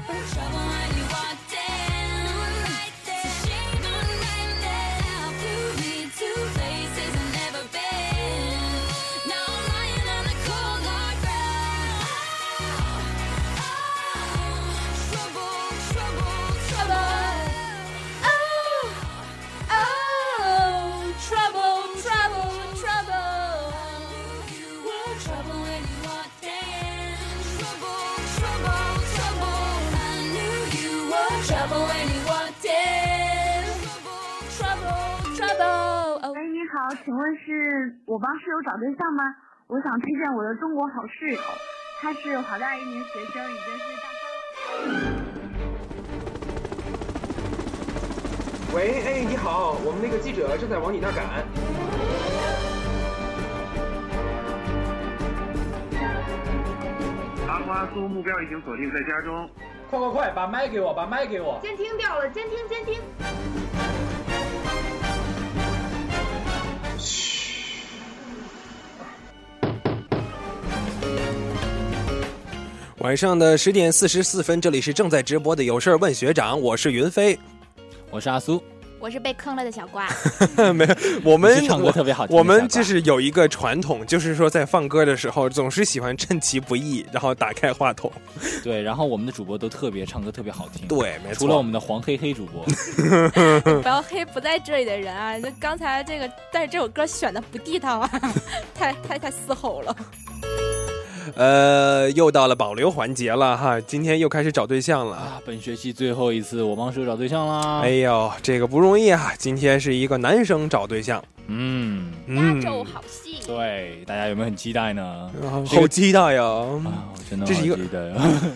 我帮室友找对象吗？我想推荐我的中国好室友，他是华大一名学生，已经是大三了。喂，哎，你好，我们那个记者正在往你那儿赶。阿苏阿苏，目标已经锁定在家中。快快快，把麦给我，把麦给我。监听掉了，监听监听。晚上的十点四十四分，这里是正在直播的有事儿问学长，我是云飞，我是阿苏。我是被坑了的小瓜，没有，我们唱歌特别好听。我们就是有一个传统，就是说在放歌的时候，总是喜欢趁其不意，然后打开话筒。对，然后我们的主播都特别唱歌特别好听。对，没错。除了我们的黄黑黑主播，不要黑不在这里的人啊！就刚才这个，但是这首歌选的不地道啊，太太太嘶吼了。呃，又到了保留环节了哈，今天又开始找对象了啊！本学期最后一次，我帮室友找对象啦！哎呦，这个不容易啊！今天是一个男生找对象，嗯压轴好戏，对，大家有没有很期待呢？好期待呀！啊，真的这是一个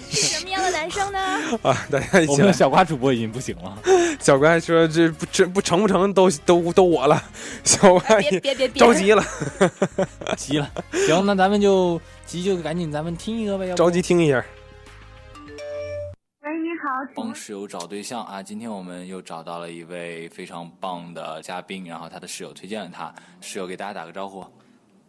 什么样的男生呢？啊，大家一起我们的小瓜主播已经不行了，小瓜说这不这不成不成都都都我了，小瓜别别别别着急了，急了。行，那咱们就。急就赶紧，咱们听一个呗。着急听一下。喂，你好，帮室友找对象啊！今天我们又找到了一位非常棒的嘉宾，然后他的室友推荐了他。室友给大家打个招呼。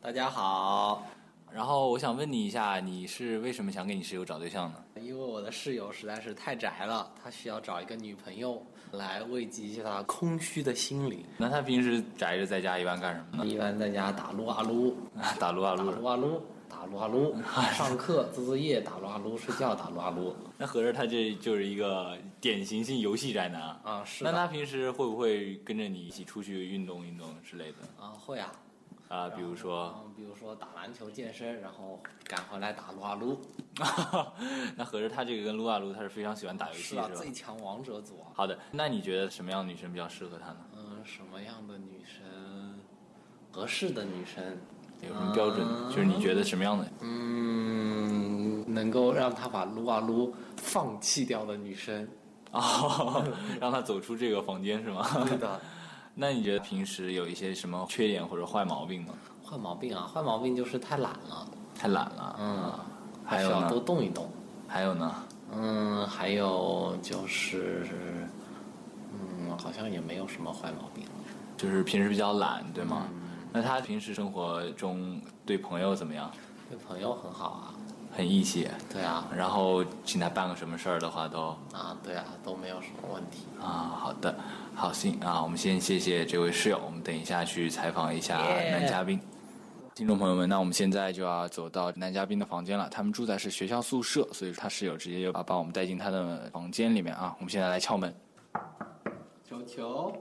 大家好。然后我想问你一下，你是为什么想给你室友找对象呢？因为我的室友实在是太宅了，他需要找一个女朋友来慰藉一下他空虚的心灵。那他平时宅着在家一般干什么呢？一般在家打撸啊撸，打撸啊撸，打撸啊撸。打撸啊撸，上课做作业打撸啊撸，睡觉打撸啊撸。那合着他这就是一个典型性游戏宅男啊！啊，是。那他平时会不会跟着你一起出去运动运动之类的？啊，会啊。啊，比如说，比如说打篮球、健身，然后赶回来打撸啊撸。那合着他这个跟撸啊撸，他是非常喜欢打游戏，是吧？最强王者组。好的，那你觉得什么样的女生比较适合他呢？嗯，什么样的女生？合适的女生。有什么标准？就是你觉得什么样的？嗯，能够让他把撸啊撸放弃掉的女生，哦，让他走出这个房间是吗？对的。那你觉得平时有一些什么缺点或者坏毛病吗？坏毛病啊，坏毛病就是太懒了。太懒了。嗯。还有需要多动一动。还有呢？嗯，还有就是，嗯，好像也没有什么坏毛病。就是平时比较懒，对吗？那他平时生活中对朋友怎么样？对朋友很好啊，很义气。对啊，然后请他办个什么事儿的话都啊，对啊，都没有什么问题啊。好的，好行啊，我们先谢谢这位室友，我们等一下去采访一下男嘉宾。听众朋友们，那我们现在就要走到男嘉宾的房间了。他们住在是学校宿舍，所以他室友直接就把把我们带进他的房间里面啊。我们现在来敲门，球球。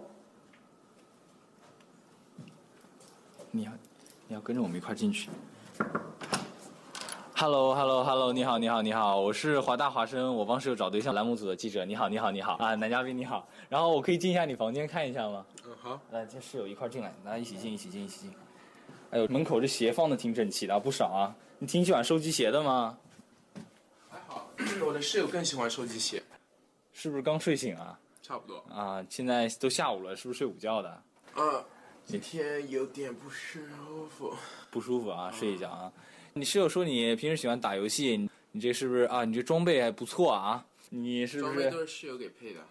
你要，你要跟着我们一块进去。Hello，Hello，Hello，你好，你好，你好，我是华大华生，我帮室友找对象栏目组的记者。你好，你好，你好啊，男嘉宾你好。然后我可以进一下你房间看一下吗？嗯，好。来，这室友一块进来，来一起进，一起进，一起进。哎呦，门口这鞋放的挺整齐的，不少啊。你挺喜欢收集鞋的吗？还好，我的室友更喜欢收集鞋。是不是刚睡醒啊？差不多。啊，现在都下午了，是不是睡午觉的？嗯。今天有点不舒服，不舒服啊，睡一觉啊。你室友说你平时喜欢打游戏，你这是不是啊？你这装备还不错啊，你是不是？装备都是室友给配的。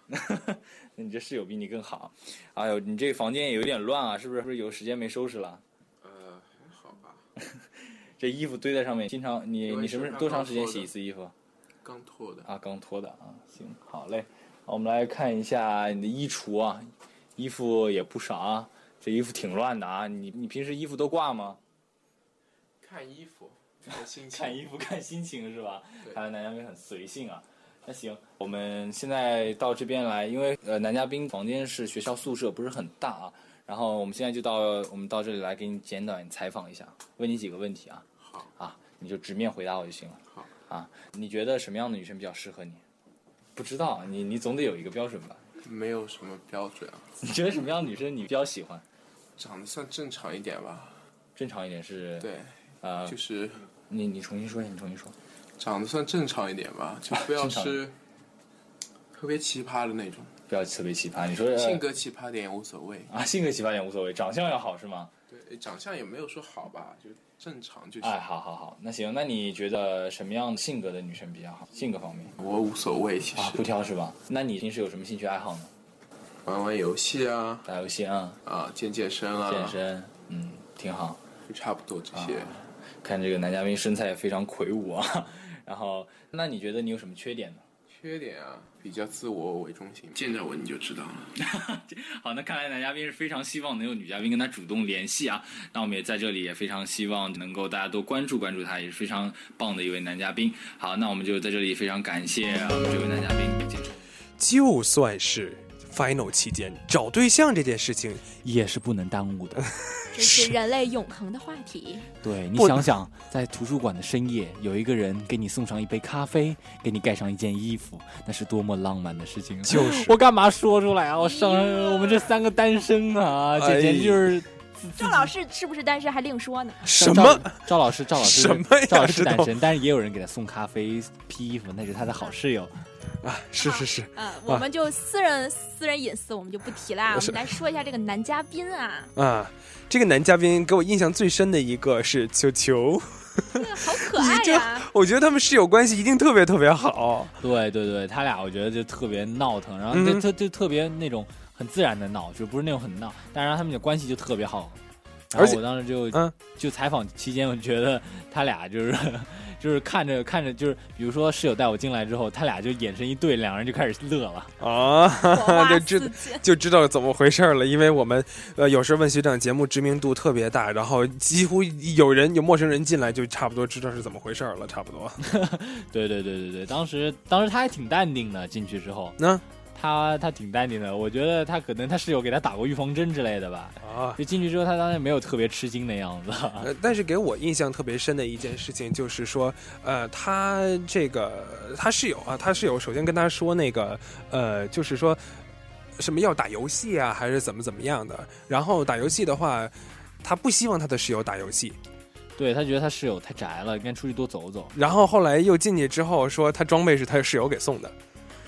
那 你这室友比你更好。哎呦，你这房间也有点乱啊，是不是？是不是有时间没收拾了？呃，还好吧。这衣服堆在上面，经常你你什么多长时间洗一次衣服？刚脱的啊，刚脱的啊。行，好嘞。我们来看一下你的衣橱啊，衣服也不少啊。这衣服挺乱的啊！你你平时衣服都挂吗？看衣服，看心情。看衣服 看心情是吧？看来男嘉宾很随性啊。那行，我们现在到这边来，因为呃男嘉宾房间是学校宿舍，不是很大啊。然后我们现在就到我们到这里来给你简短采访一下，问你几个问题啊。好。啊，你就直面回答我就行了。好。啊，你觉得什么样的女生比较适合你？不知道，你你总得有一个标准吧？没有什么标准啊。你觉得什么样的女生你比较喜欢？长得算正常一点吧，正常一点是，对，呃，就是你你重新说一下，你重新说，长得算正常一点吧，就不要是特别奇葩的那种。不要特别奇葩。你说性格奇葩点也无所谓啊，性格奇葩点无所谓，长相要好是吗？对，长相也没有说好吧，就正常就行。哎，好好好，那行，那你觉得什么样性格的女生比较好？性格方面，我无所谓，其实、啊、不挑是吧？那你平时有什么兴趣爱好呢？玩玩游戏啊，打游戏啊，啊，健健身啊，健身，嗯，挺好，就差不多这些。啊、看这个男嘉宾身材也非常魁梧啊，然后，那你觉得你有什么缺点呢？缺点啊，比较自我为中心，见着我你就知道了。好，那看来男嘉宾是非常希望能有女嘉宾跟他主动联系啊。那我们也在这里也非常希望能够大家多关注关注他，也是非常棒的一位男嘉宾。好，那我们就在这里非常感谢我们这位男嘉宾。就算是 final 期间找对象这件事情也是不能耽误的。这是人类永恒的话题。对你想想，在图书馆的深夜，有一个人给你送上一杯咖啡，给你盖上一件衣服，那是多么浪漫的事情！就是我干嘛说出来啊？我上我们这三个单身啊，简直就是。赵老师是不是单身还另说呢？什么？赵老师，赵老师什么呀？赵老师单身，但是也有人给他送咖啡、披衣服，那是他的好室友。啊，是是是，嗯，我们就私人、私人隐私我们就不提啦，我们来说一下这个男嘉宾啊。啊，这个男嘉宾给我印象最深的一个是球球，好可爱 呀！我觉得他们室友关系一定特别特别好。对对对，他俩我觉得就特别闹腾，然后就就就特别那种很自然的闹，就不是那种很闹，但是他们的关系就特别好。而且我当时就嗯，就采访期间，我觉得他俩就是。就是看着看着，就是比如说室友带我进来之后，他俩就眼神一对，两人就开始乐了啊，就知就知道怎么回事了。因为我们呃有时候问学长节目知名度特别大，然后几乎有人有陌生人进来，就差不多知道是怎么回事了，差不多。对对对对对，当时当时他还挺淡定的，进去之后，那、嗯、他他挺淡定的，我觉得他可能他室友给他打过预防针之类的吧。啊，就进去之后，他当时没有特别吃惊的样子。呃，但是给我印象特别深的一件事情就是说，呃，他这个他室友啊，他室友首先跟他说那个，呃，就是说什么要打游戏啊，还是怎么怎么样的。然后打游戏的话，他不希望他的室友打游戏。对他觉得他室友太宅了，应该出去多走走。然后后来又进去之后说，他装备是他室友给送的。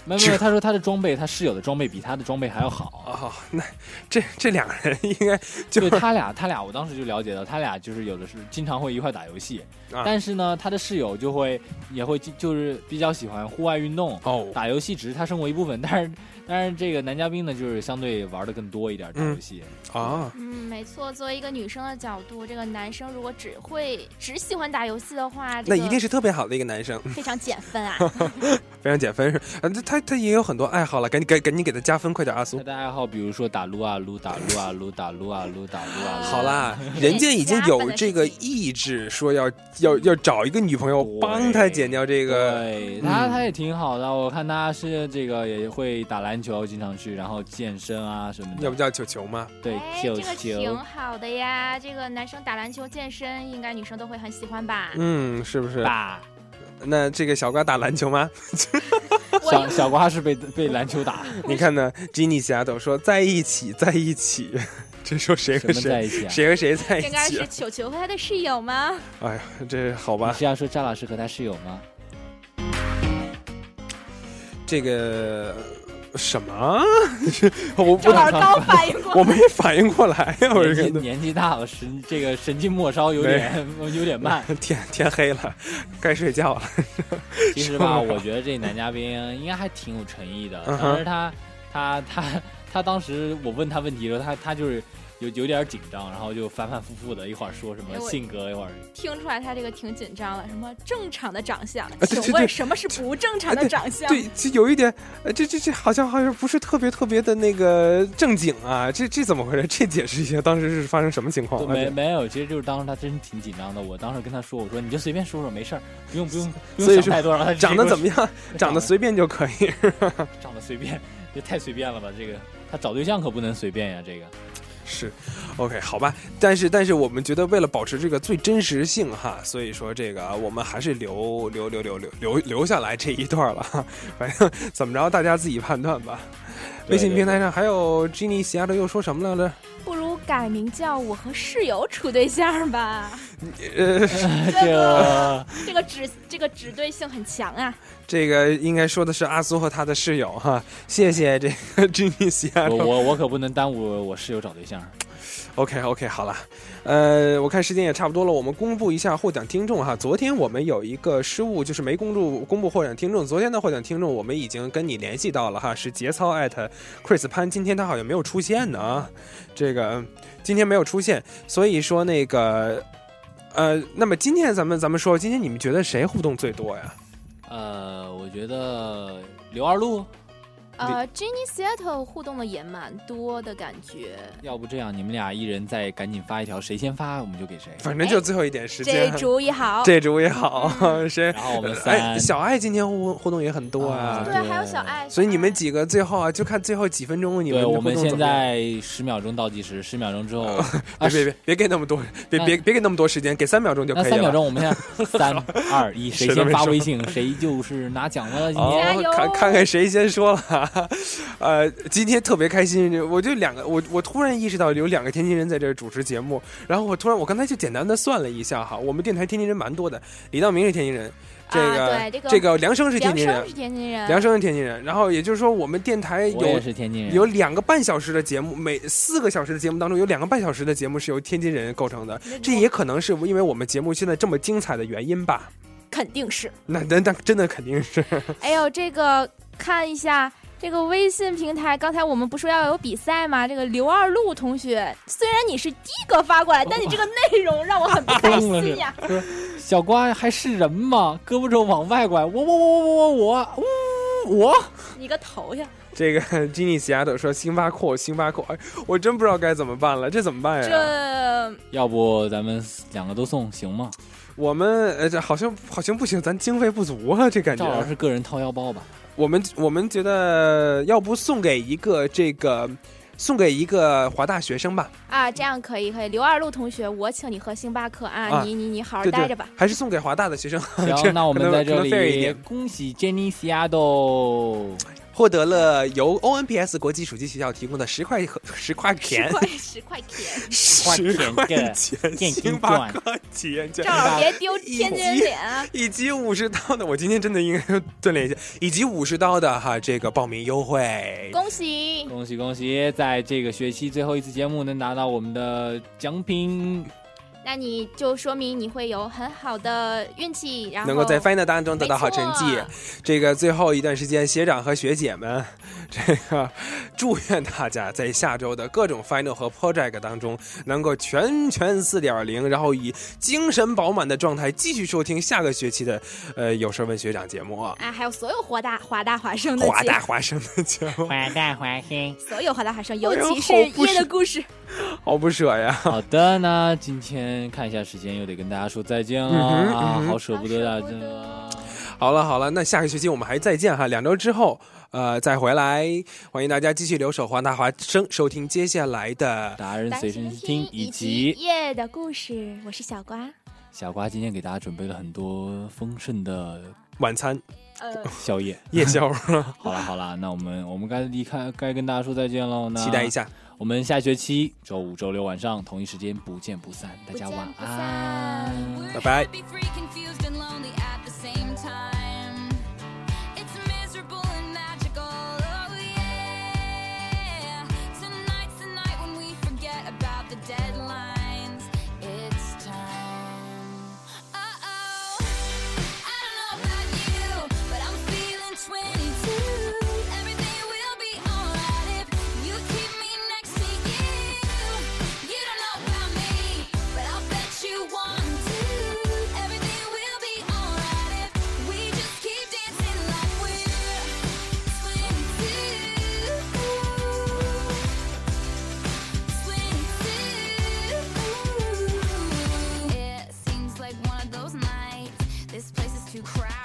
没有没有，他说他的装备，他室友的装备比他的装备还要好。啊、哦。那这这两个人应该就对他俩，他俩我当时就了解到，他俩就是有的是经常会一块打游戏，啊、但是呢，他的室友就会也会就是比较喜欢户外运动哦，打游戏只是他生活一部分，但是但是这个男嘉宾呢，就是相对玩的更多一点打游戏、嗯、啊。嗯，没错，作为一个女生的角度，这个男生如果只会只喜欢打游戏的话，那一定是特别好的一个男生，非常减分啊，非常减分是啊，他他也有很多爱好了，赶紧赶赶紧给他加分，快点阿苏。他的爱好比如说打撸啊撸，打撸啊撸，打撸啊撸，打撸啊撸。好啦，人家已经有这个意志，说要要要找一个女朋友帮他减掉这个。对他他也挺好的，我看他是这个也会打篮球，经常去，然后健身啊什么的。要不叫球球吗？对，球球。这个挺好的呀，这个男生打篮球、健身，应该女生都会很喜欢吧？嗯，是不是？吧。那这个小瓜打篮球吗？小小瓜是被被篮球打。你看呢？吉尼西亚都说在一起，在一起。这说谁和谁在一起、啊？谁和谁在一起、啊？应该是球球和他的室友吗？哎呀，这好吧。你是要说张老师和他室友吗？这个。什么？我正好刚反应过来，我没反应过来呀！我这年纪大了，神这个神经末梢有点 有点慢。天天黑了，该睡觉了。其实吧，我觉得这男嘉宾应该还挺有诚意的。当时他他他他当时我问他问题的时候，他他就是。有有点紧张，然后就反反复复的，一会儿说什么性格，一会儿听出来他这个挺紧张了。什么正常的长相？啊、请问什么是不正常的长相？对，这有一点，呃，这这这好像好像不是特别特别的那个正经啊，这这怎么回事？这解释一下，当时是发生什么情况？没没有，其实就是当时他真挺紧张的。我当时跟他说，我说你就随便说说，没事儿，不用不用不用想太多。他长得怎么样？长得随便就可以，长得随便，这太随便了吧？这个他找对象可不能随便呀，这个。是，OK，好吧，但是但是我们觉得为了保持这个最真实性哈，所以说这个我们还是留留留留留留留下来这一段了，反正怎么着大家自己判断吧。微信平台上还有 Jenny 西亚的又说什么来着？不如改名叫我和室友处对象吧？呃，这个这个指这个指对性很强啊。这个应该说的是阿苏和他的室友哈，谢谢这个 Jimmy 西亚。我我我可不能耽误我室友找对象。OK OK，好了，呃，我看时间也差不多了，我们公布一下获奖听众哈。昨天我们有一个失误，就是没公布公布获奖听众。昨天的获奖听众我们已经跟你联系到了哈，是节操艾特 Chris 潘，今天他好像没有出现呢啊，这个今天没有出现，所以说那个呃，那么今天咱们咱们说，今天你们觉得谁互动最多呀？呃，我觉得刘二路。呃，Jenny Seattle 互动的也蛮多的感觉。要不这样，你们俩一人再赶紧发一条，谁先发我们就给谁。反正就最后一点时间。这主意好，这主意好。谁？然后我们哎，小爱今天互互动也很多啊。对，还有小爱。所以你们几个最后啊，就看最后几分钟你们对，我们现在十秒钟倒计时，十秒钟之后，别别别别给那么多，别别别给那么多时间，给三秒钟就可以了。三秒钟，我们现在三二一，谁先发微信，谁就是拿奖了。今天看看看谁先说了。呃，今天特别开心，我就两个，我我突然意识到有两个天津人在这主持节目，然后我突然我刚才就简单的算了一下哈，我们电台天津人蛮多的，李道明是天津人，这个、啊、这个这个梁生是天津人，梁生是天津人，梁生是天津人，然后也就是说我们电台有是天津人，有两个半小时的节目，每四个小时的节目当中有两个半小时的节目是由天津人构成的，这也可能是因为我们节目现在这么精彩的原因吧？肯定是，那那那真的肯定是。哎呦，这个看一下。这个微信平台，刚才我们不说要有比赛吗？这个刘二路同学，虽然你是第一个发过来，但你这个内容让我很不开心呀。小瓜还是人吗？胳膊肘往外拐，我我我我我我我我。你个头呀！这个吉尼斯丫头说，星巴克，星巴克，哎我真不知道该怎么办了，这怎么办呀？这要不咱们两个都送行吗？我们呃这好像好像不行，咱经费不足啊，这感觉。这老师个人掏腰包吧。我们我们觉得，要不送给一个这个，送给一个华大学生吧。啊，这样可以可以。刘二路同学，我请你喝星巴克啊，啊你你你好好待着吧。还是送给华大的学生。行，那我们在这里恭喜 Jenny Seattle 获得了由 ONPS 国际暑期学校提供的十块和 十块钱，十块钱，十块钱钱电竞星巴克体验券，赵老别丢天津人脸啊！以及五十刀的，我今天真的应该锻炼一下，以及五十刀的哈这个报名优惠。恭喜！恭喜恭喜，在这个学期最后一次节目能拿到我们的奖品。那你就说明你会有很好的运气，然后能够在 final 当中得到好成绩。这个最后一段时间，学长和学姐们，这个 祝愿大家在下周的各种 final 和 project 当中能够全全四点零，然后以精神饱满的状态继续收听下个学期的呃有事问学长节目啊，啊，还有所有华大华大华生的华大华生的节目，华大华生，所有华大华生，尤其是夜的故事。好不舍呀。好的，那今天看一下时间，又得跟大家说再见了、啊，好舍不得啊，真的。好了好了，那下个学期我们还再见哈，两周之后呃再回来，欢迎大家继续留守黄大华生，收听接下来的达人随身听以以及夜的故事，我是小瓜。小瓜今天给大家准备了很多丰盛的晚餐。呃，宵夜夜宵 好了好了，那我们我们该离开，该跟大家说再见喽。那期待一下，我们下学期周五、周六晚上同一时间不见不散。大家晚安，拜拜。This place is too crowded.